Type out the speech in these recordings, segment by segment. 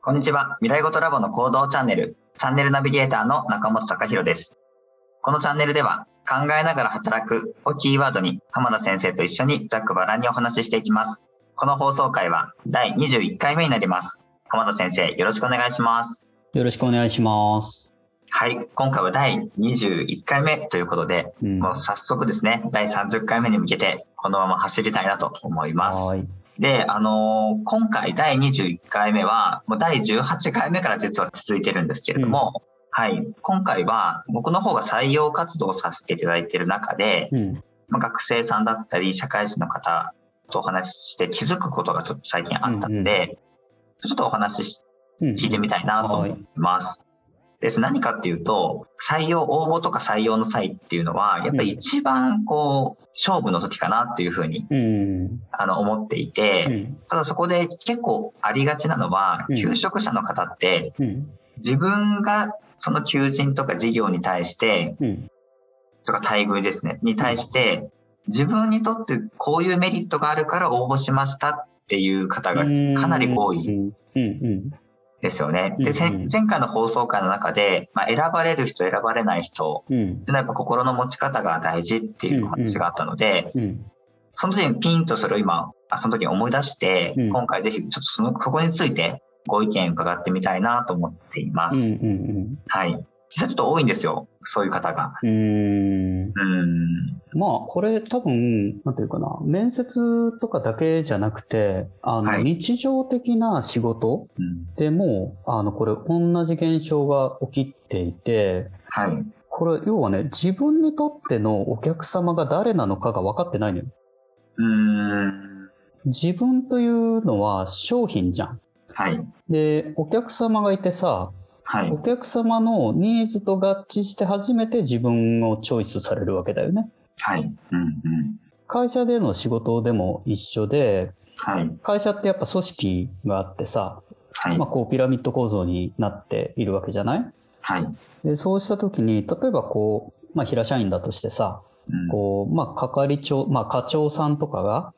こんにちは。未来ごとラボの行動チャンネル、チャンネルナビゲーターの中本隆弘です。このチャンネルでは、考えながら働くをキーワードに、浜田先生と一緒にざっくばらんにお話ししていきます。この放送回は第21回目になります。浜田先生、よろしくお願いします。よろしくお願いします。はい。今回は第21回目ということで、うん、もう早速ですね、第30回目に向けて、このまま走りたいなと思います。はいで、あのー、今回第21回目は、もう第18回目から実は続いてるんですけれども、うん、はい。今回は僕の方が採用活動をさせていただいている中で、うん、まあ、学生さんだったり、社会人の方とお話しして気づくことがちょっと最近あったので、うんうん、ちょっとお話し聞いてみたいなと思います。です。何かっていうと、採用、応募とか採用の際っていうのは、やっぱり一番こう、勝負の時かなっていうふうに、あの、思っていて、ただそこで結構ありがちなのは、求職者の方って、自分がその求人とか事業に対して、とか待遇ですね、に対して、自分にとってこういうメリットがあるから応募しましたっていう方がかなり多いですよね。で、前回の放送回の中で、まあ、選ばれる人、選ばれない人、うん、やっぱ心の持ち方が大事っていう話があったので、うんうん、その時にピンとそれを今、その時に思い出して、うん、今回ぜひちょっとその、そこについてご意見伺ってみたいなと思っています。うんうんうん、はい。実はちょっと多いんですよ。そういう方が。うん。うん。まあ、これ多分、なんていうかな、面接とかだけじゃなくて、あの、はい、日常的な仕事でも、あの、これ同じ現象が起きていて、はい。これ、要はね、自分にとってのお客様が誰なのかが分かってないのよ。うん。自分というのは商品じゃん。はい。で、お客様がいてさ、はい、お客様のニーズと合致して初めて自分をチョイスされるわけだよね。はい。うんうん、会社での仕事でも一緒で、はい、会社ってやっぱ組織があってさ、はい、まあこうピラミッド構造になっているわけじゃない？はい。でそうしたときに、例えばこう、まあ平社員だとしてさ、うん、こう、まあ係長、まあ課長さんとかが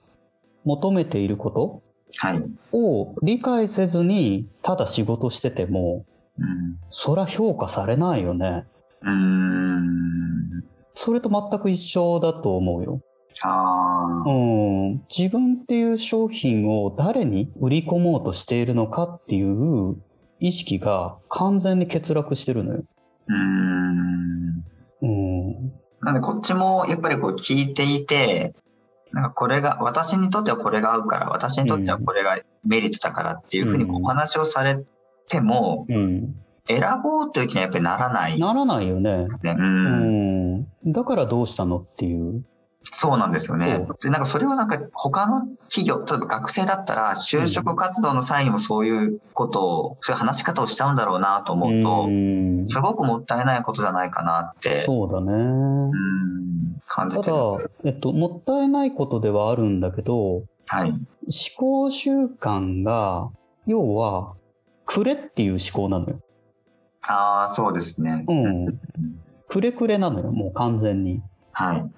求めていることはい。を理解せずに、ただ仕事してても、うん、そりゃ評価されないよね。うん。それと全く一緒だと思うよ。あうん、自分っていう商品を誰に売り込もうとしているのかっていう意識が完全に欠落してるのよ。うん。うん。なんでこっちもやっぱりこう聞いていて、なんかこれが、私にとってはこれが合うから、私にとってはこれがメリットだからっていうふうにお話をされても、うん、選ぼうという気にはやっぱりならない、ならないよね。うん、だからどうしたのっていう。そうなんですよね。で、なんかそれをなんか他の企業、例えば学生だったら就職活動の際にもそういうことを、そういう話し方をしちゃうんだろうなと思うと、すごくもったいないことじゃないかなって。そうだね。うん感じてます。ただ、えっと、もったいないことではあるんだけど、はい。思考習慣が、要は、くれっていう思考なのよ。ああ、そうですね。うん。くれくれなのよ、もう完全に。はい。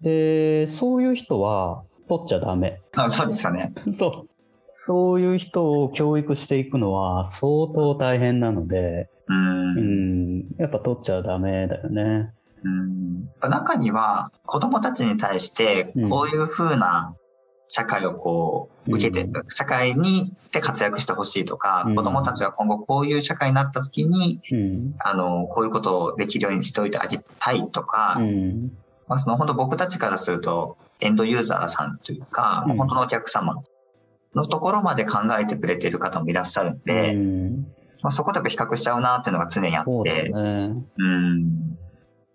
で、そういう人は取っちゃダメ。あそうですよね。そう。そういう人を教育していくのは相当大変なので、うん、うん、やっぱ取っちゃダメだよね。うん、中には子供たちに対してこういうふうな社会をこう受けて、うん、社会にで活躍してほしいとか、うん、子供たちが今後こういう社会になった時に、うん、あの、こういうことをできるようにしておいてあげたいとか、まあ、その本当僕たちからするとエンドユーザーさんというか、本当のお客様のところまで考えてくれている方もいらっしゃるんで、まあ、そことやっぱ比較しちゃうなっていうのが常にあって、ね、うん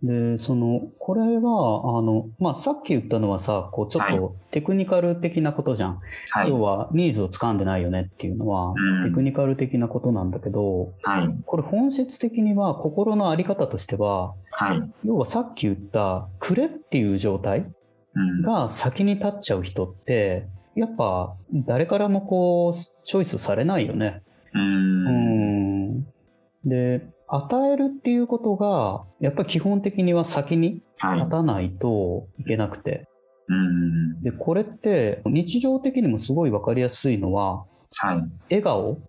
で、その、これは、あの、まあ、さっき言ったのはさ、こう、ちょっとテクニカル的なことじゃん。はい、要は、ニーズを掴んでないよねっていうのは、うん、テクニカル的なことなんだけど、はい、これ本質的には、心のあり方としては、はい、要はさっき言った、くれっていう状態が先に立っちゃう人って、やっぱ、誰からもこう、チョイスされないよね。うん。うん。で、与えるっていうことが、やっぱり基本的には先に立たないといけなくて。で、これって日常的にもすごいわかりやすいのは、はい、笑顔。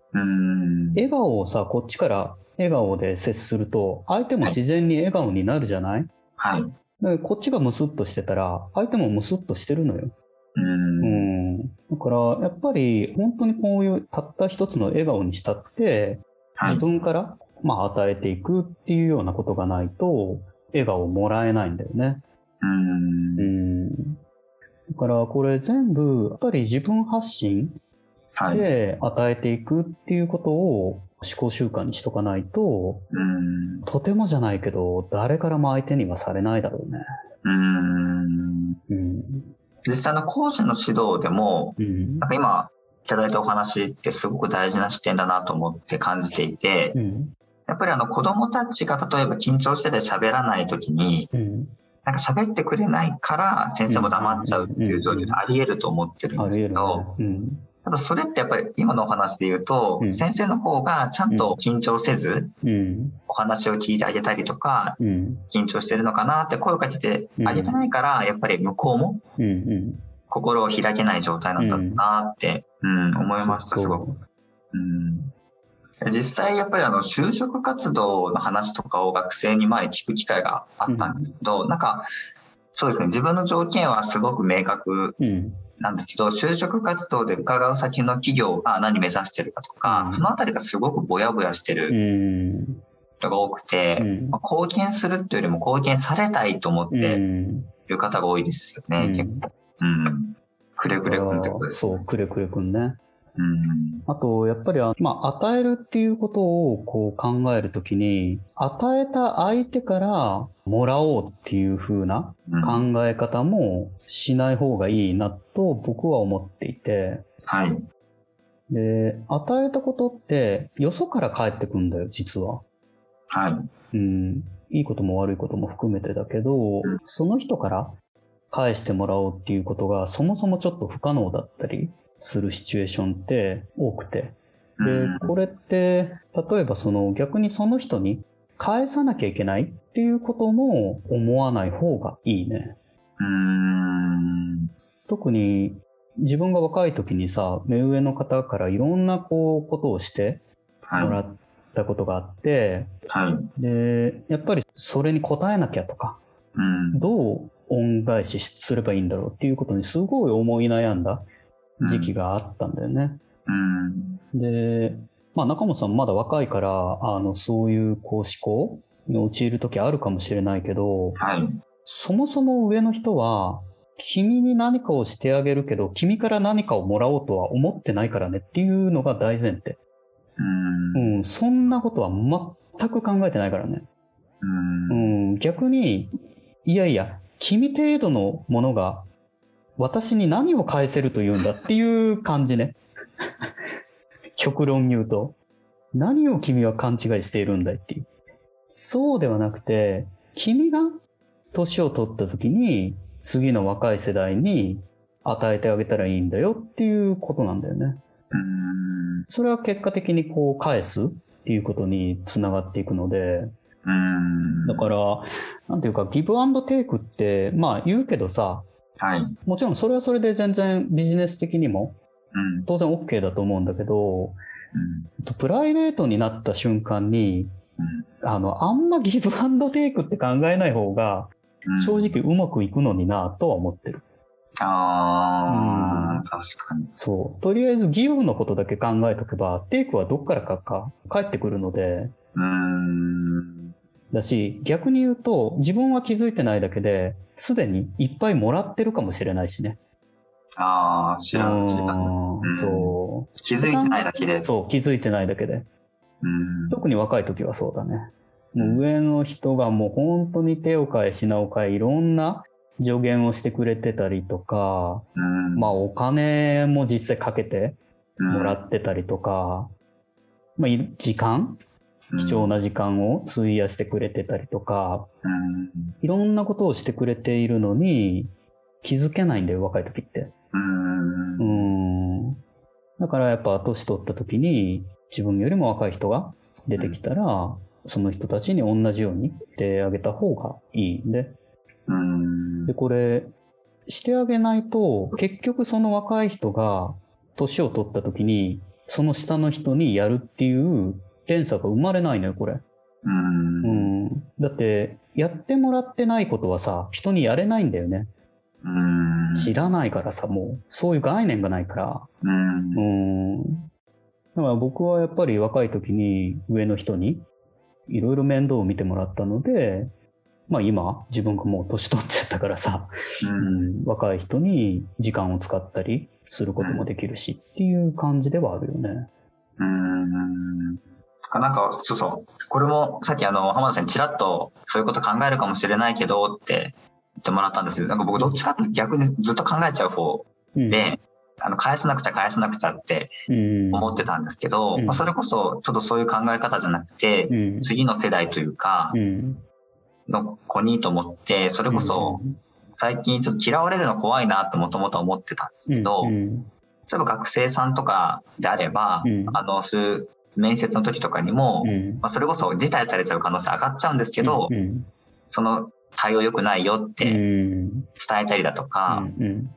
笑顔をさ、こっちから笑顔で接すると、相手も自然に笑顔になるじゃない？はい。でこっちがムスッとしてたら、相手もムスッとしてるのよ。うん。だから、やっぱり、本当にこういうたった一つの笑顔にしたって、自分から、まあ、与えていくっていうようなことがないと、笑顔をもらえないんだよね。うん。うん。だから、これ全部、やっぱり自分発信で与えていくっていうことを思考習慣にしとかないと、うん、とてもじゃないけど、誰からも相手にはされないだろうね。うん。うん、実際の講師の指導でも、うん、なんか今いただいたお話ってすごく大事な視点だなと思って感じていて、うん、やっぱりあの子供たちが例えば緊張してて喋らない時に、なんか喋ってくれないから先生も黙っちゃうっていう状況であり得ると思ってるんですけど、ただそれってやっぱり今のお話で言うと、うん、先生の方がちゃんと緊張せず、うん、お話を聞いてあげたりとか、うん、緊張してるのかなって声をかけてあげてないから、やっぱり向こうも心を開けない状態なんだなって、うん思いました、すごく。うん実際やっぱりあの就職活動の話とかを学生に前聞く機会があったんですけど、なんかそうですね。自分の条件はすごく明確なんですけど、就職活動で伺う先の企業が何目指してるかとか、うん、そのあたりがすごくぼやぼやしてる人が多くて、うん、まあ、貢献するっていうよりも貢献されたいと思ってる方が多いですよね、結構。うん。くれくれくんってことです、ね、そう、くれくれくんね。うん、あと、やっぱり、まあ、与えるっていうことをこう考えるときに、与えた相手からもらおうっていう風な考え方もしない方がいいなと僕は思っていて、はい。で、与えたことってよそから返ってくんだよ、実は。はい。うん。いいことも悪いことも含めてだけど、その人から返してもらおうっていうことがそもそもちょっと不可能だったりするシチュエーションって多くて。で、これって、例えばその逆にその人に返さなきゃいけないっていうことも思わない方がいいね。特に自分が若い時にさ、目上の方からいろんなこうことをしてもらったことがあって、はい、で、やっぱりそれに応えなきゃとか、うん、どう恩返しすればいいんだろうっていうことにすごい思い悩んだ時期があったんだよね。うん、で、まあ中本さんまだ若いから、あの、そういうこう思考に陥る時あるかもしれないけど、はい、そもそも上の人は、君に何かをしてあげるけど、君から何かをもらおうとは思ってないからねっていうのが大前提。うん、うん、そんなことは全く考えてないからね。うん、逆に、いやいや、君程度のものが私に何を返せるというんだっていう感じね。極論言うと。何を君は勘違いしているんだいっていう。そうではなくて、君が年を取った時に次の若い世代に与えてあげたらいいんだよっていうことなんだよね。それは結果的にこう返すっていうことにつながっていくので、だから、なんていうか、ギブアンドテイクって、まあ言うけどさ、はい。もちろんそれはそれで全然ビジネス的にも、当然 OK だと思うんだけど、うん、プライベートになった瞬間に、うん、あの、あんまギブアンドテイクって考えない方が、正直うまくいくのになとは思ってる。ああ、うん、確かに。そう。とりあえずギブのことだけ考えとけば、テイクはどっからかか帰ってくるので、うんだし、逆に言うと、自分は気づいてないだけで、すでにいっぱいもらってるかもしれないしね。ああ、知らず知らず。そう。気づいてないだけで。そう、気づいてないだけで。うん、特に若い時はそうだね。もう上の人がもう本当に手を変え品を変えいろんな助言をしてくれてたりとか、うん、まあお金も実際かけてもらってたりとか、まあ時間貴重な時間を費やしてくれてたりとか、いろんなことをしてくれているのに気づけないんだよ、若い時って。うん。だからやっぱ年取った時に自分よりも若い人が出てきたら、その人たちに同じようにしてあげた方がいいんで。で、これ、してあげないと、結局その若い人が年を取った時に、その下の人にやるっていう連鎖が生まれないのよ、これ。うん。うん。だって、やってもらってないことはさ、人にやれないんだよね。うん。知らないからさ、もう、そういう概念がないから。うん。うん。だから僕はやっぱり若い時に上の人にいろいろ面倒を見てもらったので、まあ今、自分がもう年取っちゃったからさ、うん、若い人に時間を使ったりすることもできるしっていう感じではあるよね。うん。なんか、そうそう。これもさっきあの、浜田さんにちらっとそういうこと考えるかもしれないけどって言ってもらったんですけど、なんか僕どっちかって逆にずっと考えちゃう方で、うん、あの、返さなくちゃ返さなくちゃって思ってたんですけど、うん、まあ、それこそちょっとそういう考え方じゃなくて、うん、次の世代というか、の子にと思って、それこそ、最近ちょっと嫌われるの怖いなってもともと思ってたんですけど、例えば学生さんとかであれば、あの、そういう面接の時とかにも、まあ、それこそ辞退されちゃう可能性上がっちゃうんですけど、その対応良くないよって伝えたりだとか、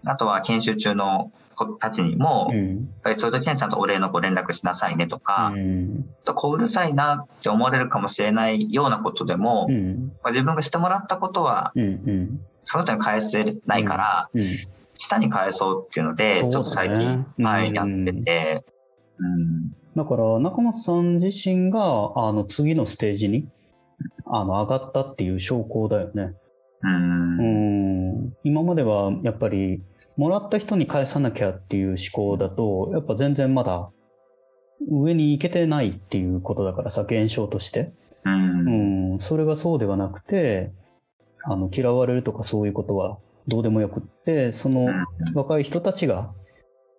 あとは研修中の子たちにも、やっぱりそういう時にはちゃんとお礼のご連絡しなさいねとか、うん、とこううるさいなって思われるかもしれないようなことでも、うん、まあ、自分がしてもらったことは、その人に返せないから、下に返そうっていうので、ちょっと最近、はい、やってて、うんだから、中本さん自身が、あの、次のステージに、あの、上がったっていう証拠だよね。うん。うん今までは、やっぱり、もらった人に返さなきゃっていう思考だと、やっぱ全然まだ上に行けてないっていうことだからさ、現象として。うん、うん、それがそうではなくて、あの、嫌われるとかそういうことはどうでもよくって、その若い人たちが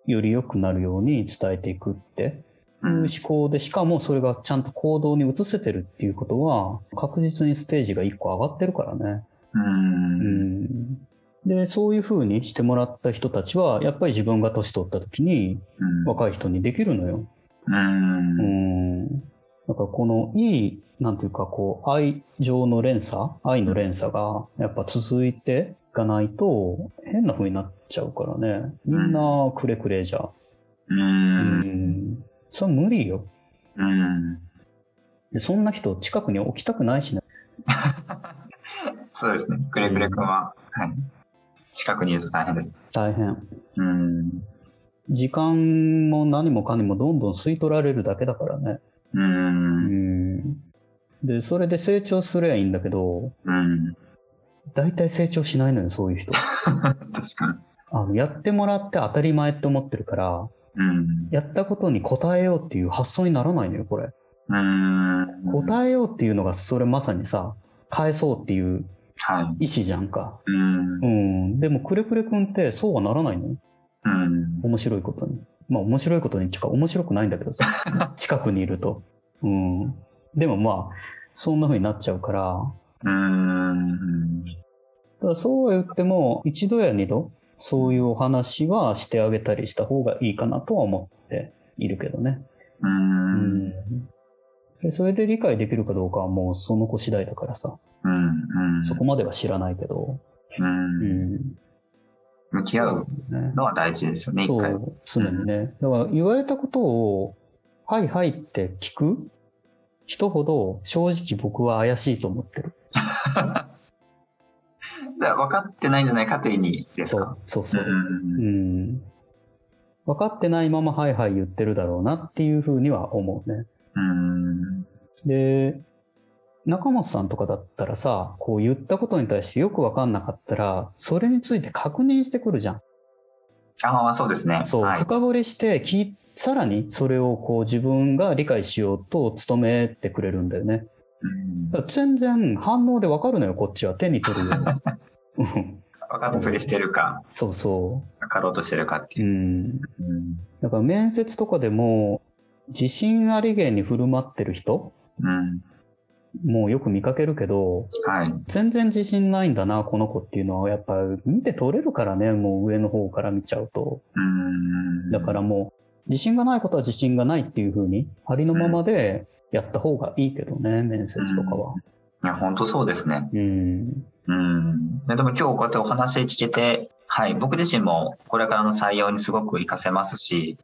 より良くなるように伝えていくって思考で、しかもそれがちゃんと行動に移せてるっていうことは、確実にステージが一個上がってるからね。うん。で、そういう風にしてもらった人たちは、やっぱり自分が年取った時に、若い人にできるのよ。うん。うん。だからこのいい、なんていうか、こう、愛情の連鎖愛の連鎖が、やっぱ続いていかないと、変な風になっちゃうからね。みんなくれくれじゃ。うん。うん。それは無理よ。うん。で、そんな人近くに置きたくないしね。そうですね。くれくれくんは。はい。近くにいると大変です。大変。うん。時間も何もかにもどんどん吸い取られるだけだからね。うん。で、それで成長すればいいんだけど、うん。大体成長しないのよ、そういう人。確かに。あの、やってもらって当たり前って思ってるから、うん。やったことに応えようっていう発想にならないのよ、これ。うん。答えようっていうのが、それまさにさ、返そうっていう意思じゃんか。うん。うん。でも、くれくれくんってそうはならないのうん。面白いことに。まあ、面白いことに、っか面白くないんだけどさ。近くにいると。うん。でもまあ、そんな風になっちゃうから。うん。だからそうは言っても、一度や二度、そういうお話はしてあげたりした方がいいかなとは思っているけどね。うん。でそれで理解できるかどうかはもうその子次第だからさ。うん、うん。そこまでは知らないけど。うん。うん、向き合うのは大事ですよね、そう、常にね。だから言われたことを、はいはいって聞く人ほど正直僕は怪しいと思ってる。じゃあ分かってないんじゃないかという意味ですか？そう、そうそう。うん、うん分かってないままはいはい言ってるだろうなっていうふうには思うね。で、中本さんとかだったらさ、こう言ったことに対してよくわかんなかったら、それについて確認してくるじゃん。ああ、そうですね。そう、はい、深掘りして聞、さらにそれをこう自分が理解しようと努めてくれるんだよね。うん、全然反応でわかるのよ、こっちは。手に取るよ。分かってふりしてるか。そうそう。分かろうとしてるかっていう。うん。うん、だから面接とかでも、自信ありげに振る舞ってる人、うん、もうよく見かけるけど、はい、全然自信ないんだな、この子っていうのは、やっぱ見て取れるからね、もう上の方から見ちゃうと。うんだからもう、自信がないことは自信がないっていう風に、ありのままでやった方がいいけどね、面接とかは。いや、本当そうですね。うん。うん。でも今日こうやってお話聞けて、はい、僕自身もこれからの採用にすごく活かせますし、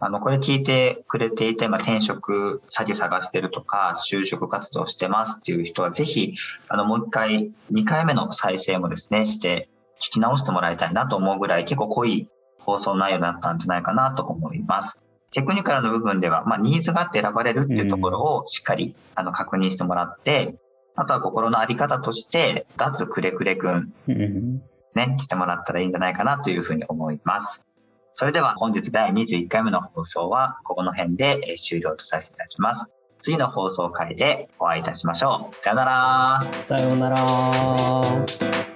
あの、これ聞いてくれていて、まあ、転職先探してるとか、就職活動してますっていう人は、ぜひ、あの、もう一回、2回目の再生もですね、して、聞き直してもらいたいなと思うぐらい、結構濃い放送内容だったんじゃないかなと思います。テクニカルの部分では、まあ、ニーズがあって選ばれるっていうところをしっかり、あの、確認してもらって、あとは心のあり方として、脱くれくれくん、ね、してもらったらいいんじゃないかなというふうに思います。それでは本日第21回目の放送はここの辺で終了とさせていただきます。次の放送回でお会いいたしましょう。さよなら。さようなら。